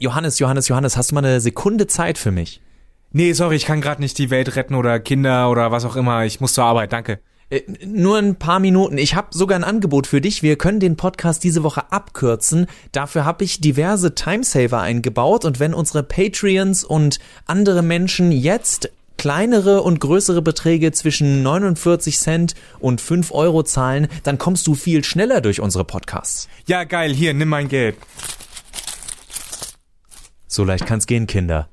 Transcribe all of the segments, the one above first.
Johannes, Johannes, Johannes, hast du mal eine Sekunde Zeit für mich? Nee, sorry, ich kann gerade nicht die Welt retten oder Kinder oder was auch immer. Ich muss zur Arbeit, danke. Äh, nur ein paar Minuten. Ich habe sogar ein Angebot für dich. Wir können den Podcast diese Woche abkürzen. Dafür habe ich diverse Timesaver eingebaut und wenn unsere Patreons und andere Menschen jetzt kleinere und größere Beträge zwischen 49 Cent und 5 Euro zahlen, dann kommst du viel schneller durch unsere Podcasts. Ja, geil, hier, nimm mein Geld. So leicht kann's gehen, Kinder.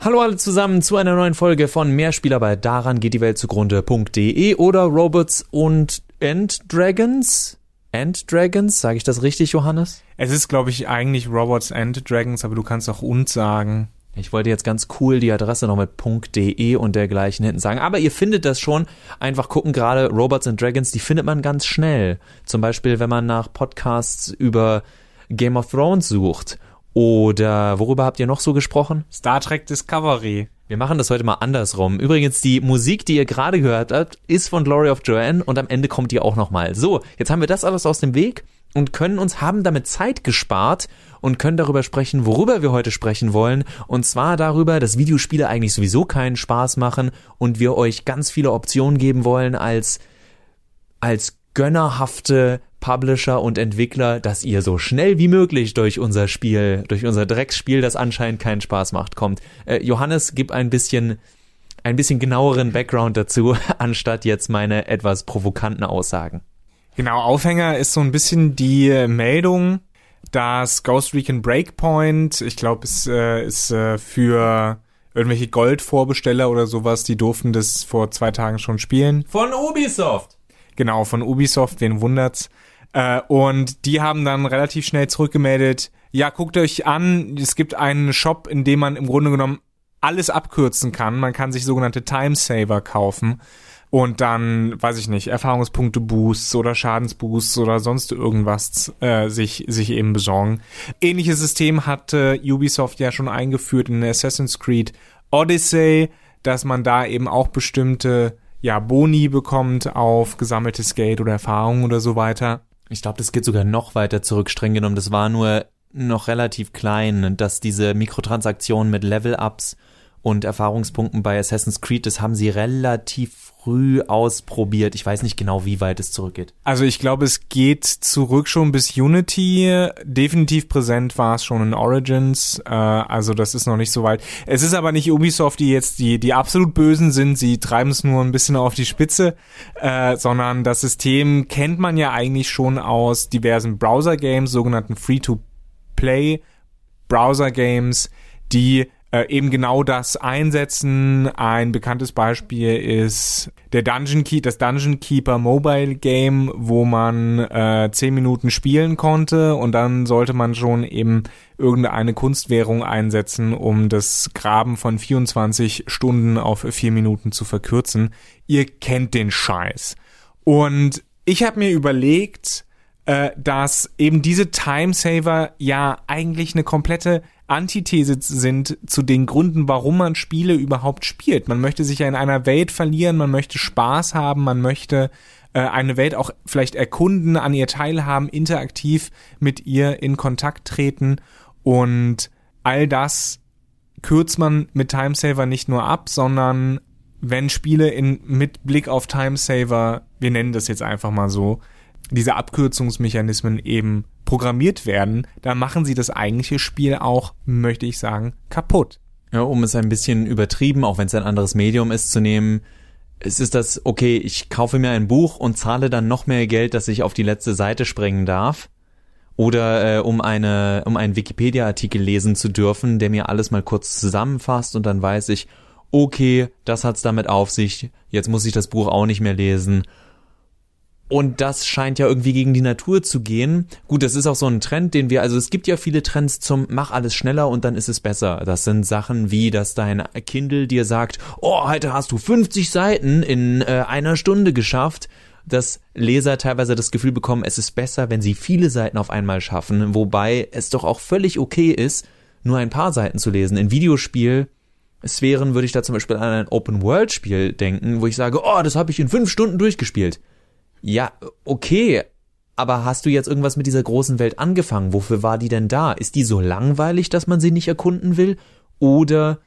Hallo alle zusammen zu einer neuen Folge von Mehrspieler bei daran geht die Welt zugrunde.de oder Robots und End Dragons. End Dragons, sage ich das richtig, Johannes? Es ist, glaube ich, eigentlich Robots and Dragons, aber du kannst auch und sagen. Ich wollte jetzt ganz cool die Adresse noch mit .de und dergleichen hinten sagen, aber ihr findet das schon. Einfach gucken, gerade Robots and Dragons, die findet man ganz schnell. Zum Beispiel, wenn man nach Podcasts über Game of Thrones sucht oder worüber habt ihr noch so gesprochen? Star Trek Discovery. Wir machen das heute mal andersrum. Übrigens, die Musik, die ihr gerade gehört habt, ist von Glory of Joanne und am Ende kommt die auch nochmal. So, jetzt haben wir das alles aus dem Weg und können uns, haben damit Zeit gespart und können darüber sprechen, worüber wir heute sprechen wollen. Und zwar darüber, dass Videospiele eigentlich sowieso keinen Spaß machen und wir euch ganz viele Optionen geben wollen als, als gönnerhafte Publisher und Entwickler, dass ihr so schnell wie möglich durch unser Spiel, durch unser Drecksspiel, das anscheinend keinen Spaß macht, kommt. Äh, Johannes, gib ein bisschen, ein bisschen genaueren Background dazu, anstatt jetzt meine etwas provokanten Aussagen. Genau, Aufhänger ist so ein bisschen die Meldung, dass Ghost Recon Breakpoint, ich glaube, es äh, ist äh, für irgendwelche Goldvorbesteller oder sowas, die durften das vor zwei Tagen schon spielen. Von Ubisoft. Genau, von Ubisoft, wen wundert's? Äh, und die haben dann relativ schnell zurückgemeldet, ja, guckt euch an, es gibt einen Shop, in dem man im Grunde genommen alles abkürzen kann. Man kann sich sogenannte Timesaver kaufen und dann, weiß ich nicht, Erfahrungspunkte Boosts oder Schadensboosts oder sonst irgendwas äh, sich, sich eben besorgen. Ähnliches System hatte Ubisoft ja schon eingeführt in Assassin's Creed Odyssey, dass man da eben auch bestimmte ja, Boni bekommt auf gesammeltes Geld oder Erfahrung oder so weiter. Ich glaube, das geht sogar noch weiter zurück, streng genommen. Das war nur noch relativ klein, dass diese Mikrotransaktionen mit Level-Ups und Erfahrungspunkten bei Assassin's Creed, das haben sie relativ früh ausprobiert. Ich weiß nicht genau, wie weit es zurückgeht. Also ich glaube, es geht zurück schon bis Unity. Definitiv präsent war es schon in Origins. Äh, also das ist noch nicht so weit. Es ist aber nicht Ubisoft, die jetzt die, die absolut Bösen sind. Sie treiben es nur ein bisschen auf die Spitze, äh, sondern das System kennt man ja eigentlich schon aus diversen Browser-Games, sogenannten Free-to-Play Browser-Games, die äh, eben genau das einsetzen. Ein bekanntes Beispiel ist der Dungeon Key, das Dungeon Keeper Mobile Game, wo man äh, zehn Minuten spielen konnte und dann sollte man schon eben irgendeine Kunstwährung einsetzen, um das Graben von 24 Stunden auf vier Minuten zu verkürzen. Ihr kennt den Scheiß. Und ich habe mir überlegt, äh, dass eben diese Timesaver ja eigentlich eine komplette Antithese sind zu den Gründen, warum man Spiele überhaupt spielt. Man möchte sich ja in einer Welt verlieren, man möchte Spaß haben, man möchte äh, eine Welt auch vielleicht erkunden, an ihr teilhaben, interaktiv mit ihr in Kontakt treten und all das kürzt man mit Timesaver nicht nur ab, sondern wenn Spiele in, mit Blick auf Timesaver, wir nennen das jetzt einfach mal so, diese Abkürzungsmechanismen eben programmiert werden, dann machen sie das eigentliche Spiel auch, möchte ich sagen, kaputt. Ja, um es ein bisschen übertrieben, auch wenn es ein anderes Medium ist, zu nehmen, es ist das, okay, ich kaufe mir ein Buch und zahle dann noch mehr Geld, dass ich auf die letzte Seite springen darf. Oder äh, um eine, um einen Wikipedia-Artikel lesen zu dürfen, der mir alles mal kurz zusammenfasst und dann weiß ich, okay, das hat's damit auf sich, jetzt muss ich das Buch auch nicht mehr lesen und das scheint ja irgendwie gegen die Natur zu gehen. Gut, das ist auch so ein Trend, den wir, also es gibt ja viele Trends zum mach alles schneller und dann ist es besser. Das sind Sachen wie, dass dein Kindle dir sagt, oh, heute hast du 50 Seiten in äh, einer Stunde geschafft. dass Leser teilweise das Gefühl bekommen, es ist besser, wenn sie viele Seiten auf einmal schaffen, wobei es doch auch völlig okay ist, nur ein paar Seiten zu lesen. In Videospiel Sphären würde ich da zum Beispiel an ein Open-World-Spiel denken, wo ich sage, oh, das habe ich in fünf Stunden durchgespielt. Ja, okay, aber hast du jetzt irgendwas mit dieser großen Welt angefangen? Wofür war die denn da? Ist die so langweilig, dass man sie nicht erkunden will? Oder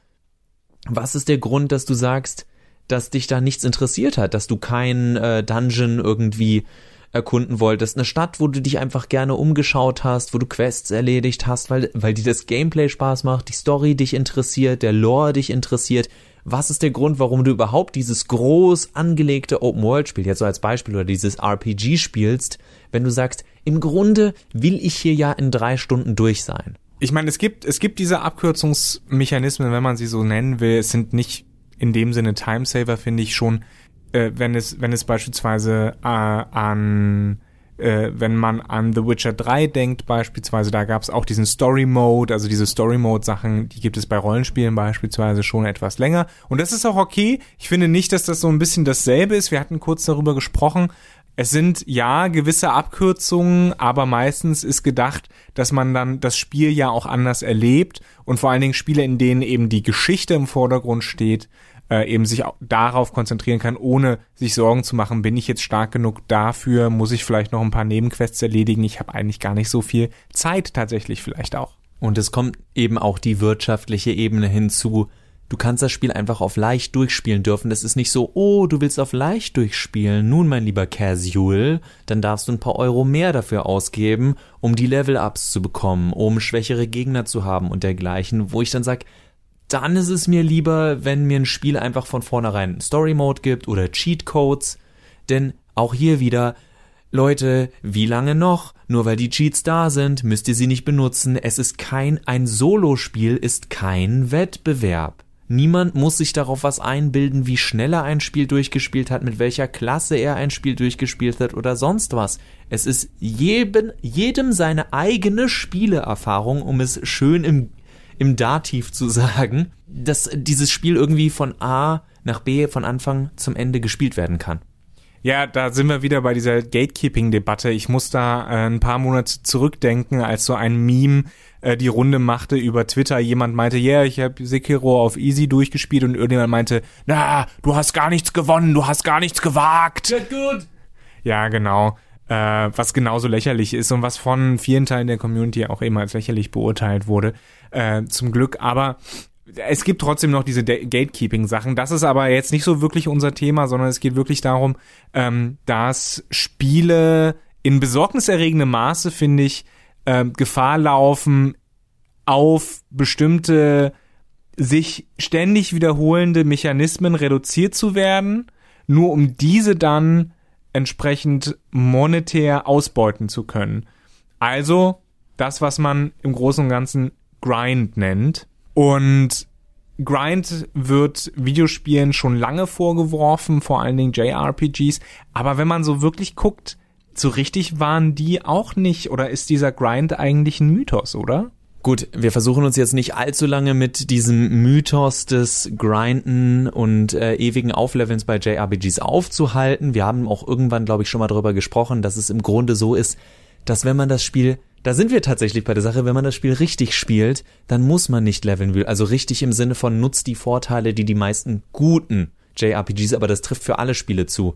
was ist der Grund, dass du sagst, dass dich da nichts interessiert hat, dass du kein äh, Dungeon irgendwie erkunden wolltest, eine Stadt, wo du dich einfach gerne umgeschaut hast, wo du Quests erledigt hast, weil, weil dir das Gameplay Spaß macht, die Story dich interessiert, der Lore dich interessiert. Was ist der Grund, warum du überhaupt dieses groß angelegte Open World Spiel, jetzt so als Beispiel, oder dieses RPG spielst, wenn du sagst, im Grunde will ich hier ja in drei Stunden durch sein? Ich meine, es gibt, es gibt diese Abkürzungsmechanismen, wenn man sie so nennen will. Es sind nicht in dem Sinne Timesaver, finde ich schon äh, wenn es, wenn es beispielsweise äh, an äh, wenn man an The Witcher 3 denkt beispielsweise, da gab es auch diesen Story Mode, also diese Story Mode Sachen, die gibt es bei Rollenspielen beispielsweise schon etwas länger und das ist auch okay. Ich finde nicht, dass das so ein bisschen dasselbe ist. Wir hatten kurz darüber gesprochen. Es sind ja gewisse Abkürzungen, aber meistens ist gedacht, dass man dann das Spiel ja auch anders erlebt und vor allen Dingen Spiele, in denen eben die Geschichte im Vordergrund steht, äh, eben sich darauf konzentrieren kann, ohne sich Sorgen zu machen, bin ich jetzt stark genug dafür, muss ich vielleicht noch ein paar Nebenquests erledigen, ich habe eigentlich gar nicht so viel Zeit tatsächlich vielleicht auch. Und es kommt eben auch die wirtschaftliche Ebene hinzu. Du kannst das Spiel einfach auf leicht durchspielen dürfen. Das ist nicht so, oh, du willst auf leicht durchspielen. Nun, mein lieber Casual, dann darfst du ein paar Euro mehr dafür ausgeben, um die Level-Ups zu bekommen, um schwächere Gegner zu haben und dergleichen, wo ich dann sag, dann ist es mir lieber, wenn mir ein Spiel einfach von vornherein Story Mode gibt oder Cheat Codes, denn auch hier wieder Leute, wie lange noch? Nur weil die Cheats da sind, müsst ihr sie nicht benutzen. Es ist kein ein Solospiel ist kein Wettbewerb. Niemand muss sich darauf was einbilden, wie schnell er ein Spiel durchgespielt hat, mit welcher Klasse er ein Spiel durchgespielt hat oder sonst was. Es ist jedem, jedem seine eigene Spieleerfahrung, um es schön im im Dativ zu sagen, dass dieses Spiel irgendwie von A nach B von Anfang zum Ende gespielt werden kann. Ja, da sind wir wieder bei dieser Gatekeeping-Debatte. Ich muss da äh, ein paar Monate zurückdenken, als so ein Meme äh, die Runde machte über Twitter. Jemand meinte, ja, yeah, ich habe Sekiro auf Easy durchgespielt und irgendjemand meinte, na, du hast gar nichts gewonnen, du hast gar nichts gewagt. Get good. Ja, genau. Äh, was genauso lächerlich ist und was von vielen Teilen der Community auch immer als lächerlich beurteilt wurde äh, zum Glück. Aber es gibt trotzdem noch diese Gatekeeping-Sachen. Das ist aber jetzt nicht so wirklich unser Thema, sondern es geht wirklich darum, ähm, dass Spiele in besorgniserregendem Maße, finde ich, äh, Gefahr laufen, auf bestimmte sich ständig wiederholende Mechanismen reduziert zu werden, nur um diese dann entsprechend monetär ausbeuten zu können. Also das, was man im Großen und Ganzen Grind nennt. Und Grind wird Videospielen schon lange vorgeworfen, vor allen Dingen JRPGs. Aber wenn man so wirklich guckt, so richtig waren die auch nicht. Oder ist dieser Grind eigentlich ein Mythos, oder? Gut, wir versuchen uns jetzt nicht allzu lange mit diesem Mythos des Grinden und äh, ewigen Auflevelns bei JRPGs aufzuhalten. Wir haben auch irgendwann, glaube ich, schon mal darüber gesprochen, dass es im Grunde so ist, dass wenn man das Spiel da sind wir tatsächlich bei der Sache, wenn man das Spiel richtig spielt, dann muss man nicht leveln, also richtig im Sinne von nutzt die Vorteile, die die meisten guten JRPGs, aber das trifft für alle Spiele zu.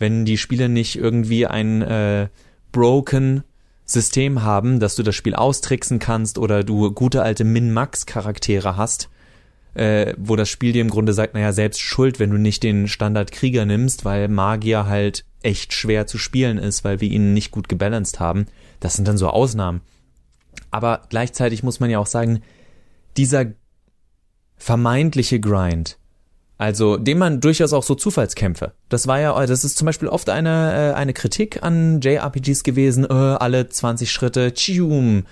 Wenn die Spiele nicht irgendwie ein äh, broken System haben, dass du das Spiel austricksen kannst oder du gute alte Min-Max-Charaktere hast, äh, wo das Spiel dir im Grunde sagt, naja, selbst schuld, wenn du nicht den Standard-Krieger nimmst, weil Magier halt echt schwer zu spielen ist, weil wir ihn nicht gut gebalanced haben, das sind dann so Ausnahmen. Aber gleichzeitig muss man ja auch sagen, dieser vermeintliche Grind, also dem man durchaus auch so Zufallskämpfe. Das war ja, das ist zum Beispiel oft eine, äh, eine Kritik an JRPGs gewesen, äh, alle 20 Schritte, tschium,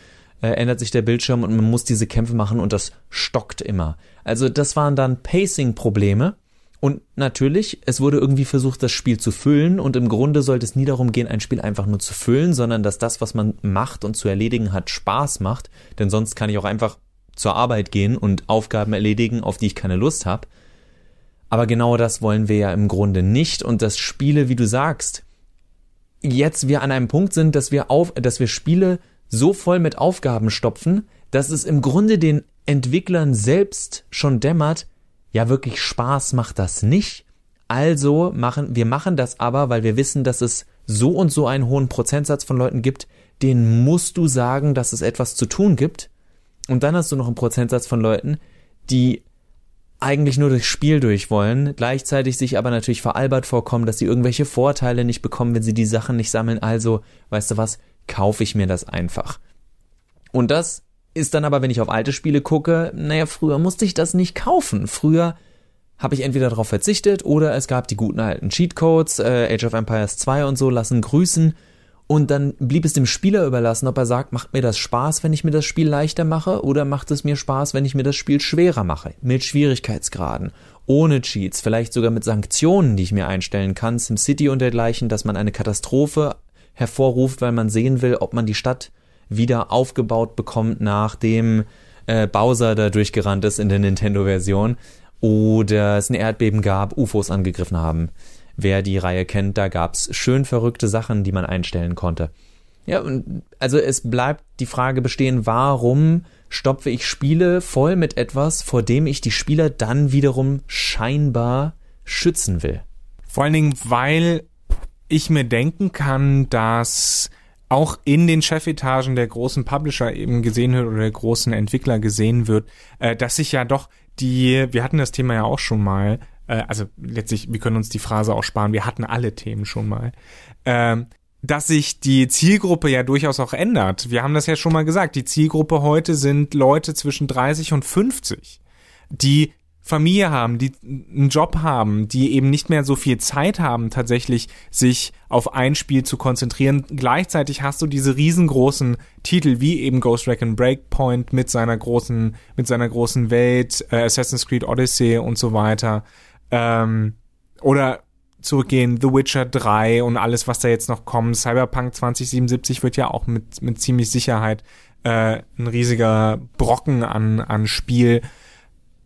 äh, ändert sich der Bildschirm und man muss diese Kämpfe machen und das stockt immer. Also das waren dann Pacing-Probleme, und natürlich, es wurde irgendwie versucht, das Spiel zu füllen und im Grunde sollte es nie darum gehen, ein Spiel einfach nur zu füllen, sondern dass das, was man macht und zu erledigen hat, Spaß macht, denn sonst kann ich auch einfach zur Arbeit gehen und Aufgaben erledigen, auf die ich keine Lust habe. Aber genau das wollen wir ja im Grunde nicht und das Spiele, wie du sagst, jetzt wir an einem Punkt sind, dass wir auf, dass wir Spiele so voll mit Aufgaben stopfen, dass es im Grunde den Entwicklern selbst schon dämmert, ja wirklich Spaß macht das nicht. Also machen, wir machen das aber, weil wir wissen, dass es so und so einen hohen Prozentsatz von Leuten gibt, denen musst du sagen, dass es etwas zu tun gibt. Und dann hast du noch einen Prozentsatz von Leuten, die eigentlich nur durchs Spiel durch wollen, gleichzeitig sich aber natürlich veralbert vorkommen, dass sie irgendwelche Vorteile nicht bekommen, wenn sie die Sachen nicht sammeln. Also, weißt du was, kaufe ich mir das einfach. Und das ist dann aber, wenn ich auf alte Spiele gucke, naja, früher musste ich das nicht kaufen. Früher habe ich entweder darauf verzichtet oder es gab die guten alten Cheatcodes, äh, Age of Empires 2 und so lassen grüßen. Und dann blieb es dem Spieler überlassen, ob er sagt, macht mir das Spaß, wenn ich mir das Spiel leichter mache, oder macht es mir Spaß, wenn ich mir das Spiel schwerer mache, mit Schwierigkeitsgraden, ohne Cheats, vielleicht sogar mit Sanktionen, die ich mir einstellen kann, SimCity und dergleichen, dass man eine Katastrophe hervorruft, weil man sehen will, ob man die Stadt wieder aufgebaut bekommt, nachdem äh, Bowser da durchgerannt ist in der Nintendo-Version oder es ein Erdbeben gab, UFOs angegriffen haben. Wer die Reihe kennt, da gab's schön verrückte Sachen, die man einstellen konnte. Ja, und also es bleibt die Frage bestehen, warum stopfe ich Spiele voll mit etwas, vor dem ich die Spieler dann wiederum scheinbar schützen will? Vor allen Dingen, weil ich mir denken kann, dass auch in den Chefetagen der großen Publisher eben gesehen wird oder der großen Entwickler gesehen wird, äh, dass sich ja doch die, wir hatten das Thema ja auch schon mal, äh, also letztlich, wir können uns die Phrase auch sparen, wir hatten alle Themen schon mal, ähm, dass sich die Zielgruppe ja durchaus auch ändert. Wir haben das ja schon mal gesagt, die Zielgruppe heute sind Leute zwischen 30 und 50, die Familie haben, die einen Job haben, die eben nicht mehr so viel Zeit haben, tatsächlich sich auf ein Spiel zu konzentrieren. Gleichzeitig hast du diese riesengroßen Titel wie eben Ghost Recon Breakpoint mit seiner großen, mit seiner großen Welt, äh, Assassin's Creed Odyssey und so weiter. Ähm, oder zurückgehen, The Witcher 3 und alles, was da jetzt noch kommt. Cyberpunk 2077 wird ja auch mit, mit ziemlich Sicherheit äh, ein riesiger Brocken an, an Spiel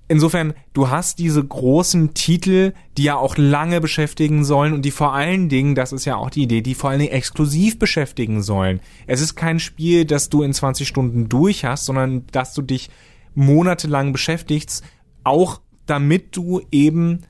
insofern, du hast diese großen Titel, die ja auch lange beschäftigen sollen und die vor allen Dingen, das ist ja auch die Idee, die vor allen Dingen exklusiv beschäftigen sollen. Es ist kein Spiel, das du in 20 Stunden durch hast, sondern dass du dich monatelang beschäftigst, auch damit du eben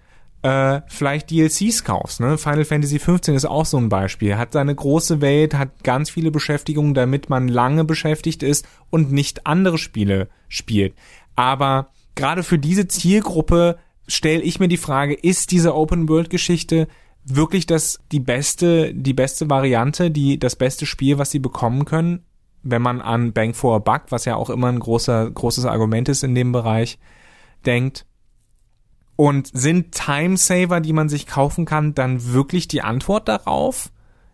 äh, vielleicht DLCs kaufst. Ne? Final Fantasy 15 ist auch so ein Beispiel. Hat seine große Welt, hat ganz viele Beschäftigungen, damit man lange beschäftigt ist und nicht andere Spiele spielt. Aber gerade für diese Zielgruppe stelle ich mir die Frage, ist diese Open World Geschichte wirklich das die beste die beste Variante, die das beste Spiel, was sie bekommen können, wenn man an Bang for a Buck, was ja auch immer ein großer großes Argument ist in dem Bereich, denkt. Und sind Timesaver, die man sich kaufen kann, dann wirklich die Antwort darauf?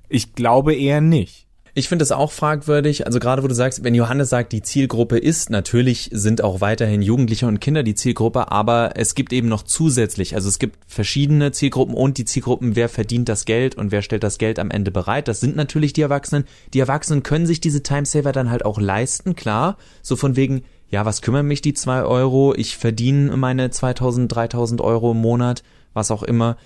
Ich glaube eher nicht. Ich finde es auch fragwürdig, also gerade wo du sagst, wenn Johannes sagt, die Zielgruppe ist, natürlich sind auch weiterhin Jugendliche und Kinder die Zielgruppe, aber es gibt eben noch zusätzlich, also es gibt verschiedene Zielgruppen und die Zielgruppen, wer verdient das Geld und wer stellt das Geld am Ende bereit. Das sind natürlich die Erwachsenen. Die Erwachsenen können sich diese Timesaver dann halt auch leisten, klar. So von wegen, ja, was kümmern mich die zwei Euro? Ich verdiene meine 2000, 3000 Euro im Monat, was auch immer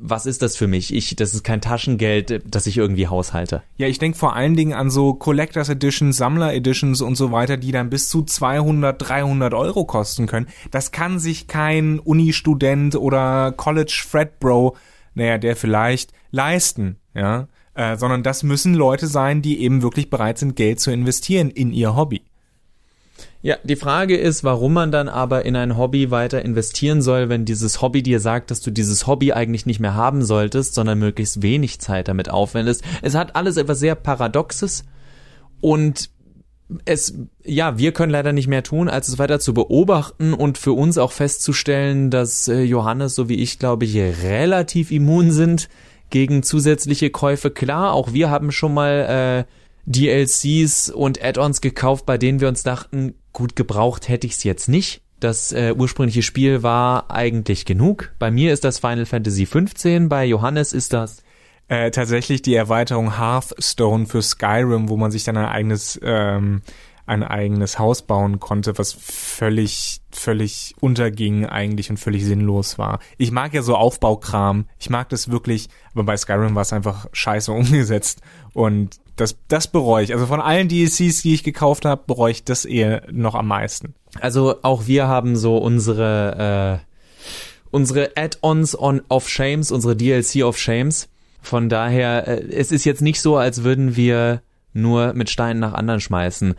was ist das für mich? Ich, das ist kein Taschengeld, das ich irgendwie haushalte. Ja, ich denke vor allen Dingen an so Collectors Editions, Sammler Editions und so weiter, die dann bis zu 200, 300 Euro kosten können. Das kann sich kein Uni-Student oder College Fred Bro, naja, der vielleicht leisten, ja, äh, sondern das müssen Leute sein, die eben wirklich bereit sind, Geld zu investieren in ihr Hobby. Ja, die Frage ist, warum man dann aber in ein Hobby weiter investieren soll, wenn dieses Hobby dir sagt, dass du dieses Hobby eigentlich nicht mehr haben solltest, sondern möglichst wenig Zeit damit aufwendest. Es hat alles etwas sehr Paradoxes und es, ja, wir können leider nicht mehr tun, als es weiter zu beobachten und für uns auch festzustellen, dass äh, Johannes, so wie ich, glaube ich, relativ immun sind gegen zusätzliche Käufe. Klar, auch wir haben schon mal äh, DLCs und Add-ons gekauft, bei denen wir uns dachten, gut gebraucht hätte ich es jetzt nicht. Das äh, ursprüngliche Spiel war eigentlich genug. Bei mir ist das Final Fantasy 15, bei Johannes ist das äh, tatsächlich die Erweiterung Hearthstone für Skyrim, wo man sich dann ein eigenes ähm, ein eigenes Haus bauen konnte, was völlig, völlig unterging eigentlich und völlig sinnlos war. Ich mag ja so Aufbaukram. Ich mag das wirklich, aber bei Skyrim war es einfach scheiße umgesetzt und das, das bereue ich. Also von allen DLCs, die ich gekauft habe, bereue ich das eher noch am meisten. Also auch wir haben so unsere, äh, unsere Add-ons on of Shames, unsere DLC of Shames. Von daher, äh, es ist jetzt nicht so, als würden wir nur mit Steinen nach anderen schmeißen.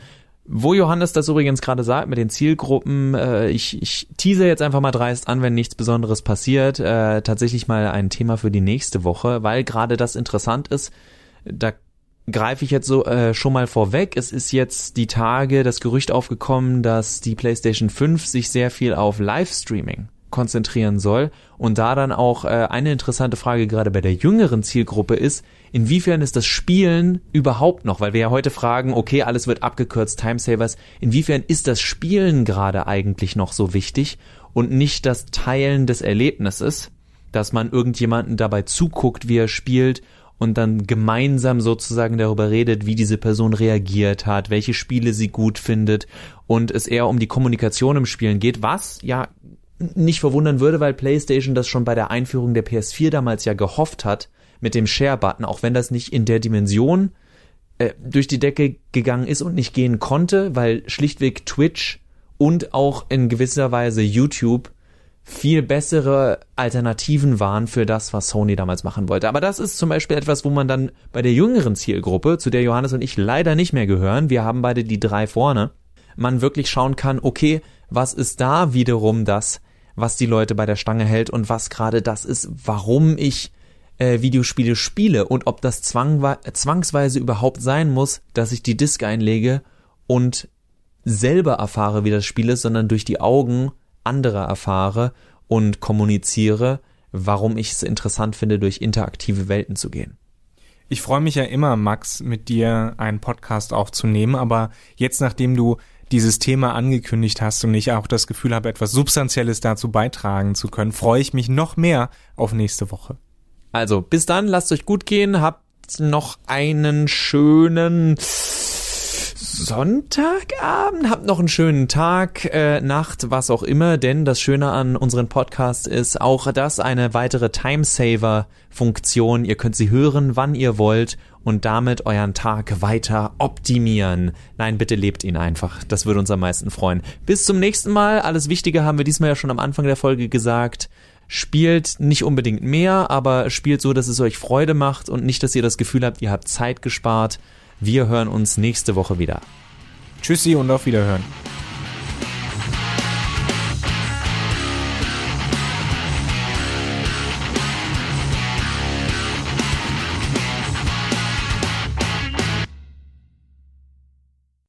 Wo Johannes das übrigens gerade sagt mit den Zielgruppen, äh, ich, ich tease jetzt einfach mal dreist an, wenn nichts Besonderes passiert, äh, tatsächlich mal ein Thema für die nächste Woche, weil gerade das interessant ist. Da greife ich jetzt so äh, schon mal vorweg. Es ist jetzt die Tage das Gerücht aufgekommen, dass die PlayStation 5 sich sehr viel auf Livestreaming konzentrieren soll. Und da dann auch äh, eine interessante Frage gerade bei der jüngeren Zielgruppe ist, inwiefern ist das Spielen überhaupt noch, weil wir ja heute fragen, okay, alles wird abgekürzt, Timesavers, inwiefern ist das Spielen gerade eigentlich noch so wichtig und nicht das Teilen des Erlebnisses, dass man irgendjemanden dabei zuguckt, wie er spielt und dann gemeinsam sozusagen darüber redet, wie diese Person reagiert hat, welche Spiele sie gut findet und es eher um die Kommunikation im Spielen geht, was ja nicht verwundern würde, weil PlayStation das schon bei der Einführung der PS4 damals ja gehofft hat mit dem Share-Button, auch wenn das nicht in der Dimension äh, durch die Decke gegangen ist und nicht gehen konnte, weil schlichtweg Twitch und auch in gewisser Weise YouTube viel bessere Alternativen waren für das, was Sony damals machen wollte. Aber das ist zum Beispiel etwas, wo man dann bei der jüngeren Zielgruppe, zu der Johannes und ich leider nicht mehr gehören, wir haben beide die drei vorne, man wirklich schauen kann, okay, was ist da wiederum das, was die Leute bei der Stange hält und was gerade das ist, warum ich äh, Videospiele spiele und ob das zwangsweise überhaupt sein muss, dass ich die Disk einlege und selber erfahre, wie das Spiel ist, sondern durch die Augen anderer erfahre und kommuniziere, warum ich es interessant finde, durch interaktive Welten zu gehen. Ich freue mich ja immer, Max, mit dir einen Podcast aufzunehmen, aber jetzt, nachdem du dieses Thema angekündigt hast und ich auch das Gefühl habe, etwas Substanzielles dazu beitragen zu können, freue ich mich noch mehr auf nächste Woche. Also, bis dann, lasst euch gut gehen, habt noch einen schönen Sonntagabend, habt noch einen schönen Tag, äh, Nacht, was auch immer, denn das Schöne an unseren Podcast ist auch das eine weitere Timesaver-Funktion. Ihr könnt sie hören, wann ihr wollt und damit euren Tag weiter optimieren. Nein, bitte lebt ihn einfach. Das würde uns am meisten freuen. Bis zum nächsten Mal. Alles Wichtige haben wir diesmal ja schon am Anfang der Folge gesagt. Spielt nicht unbedingt mehr, aber spielt so, dass es euch Freude macht und nicht, dass ihr das Gefühl habt, ihr habt Zeit gespart. Wir hören uns nächste Woche wieder. Tschüssi und auf Wiederhören.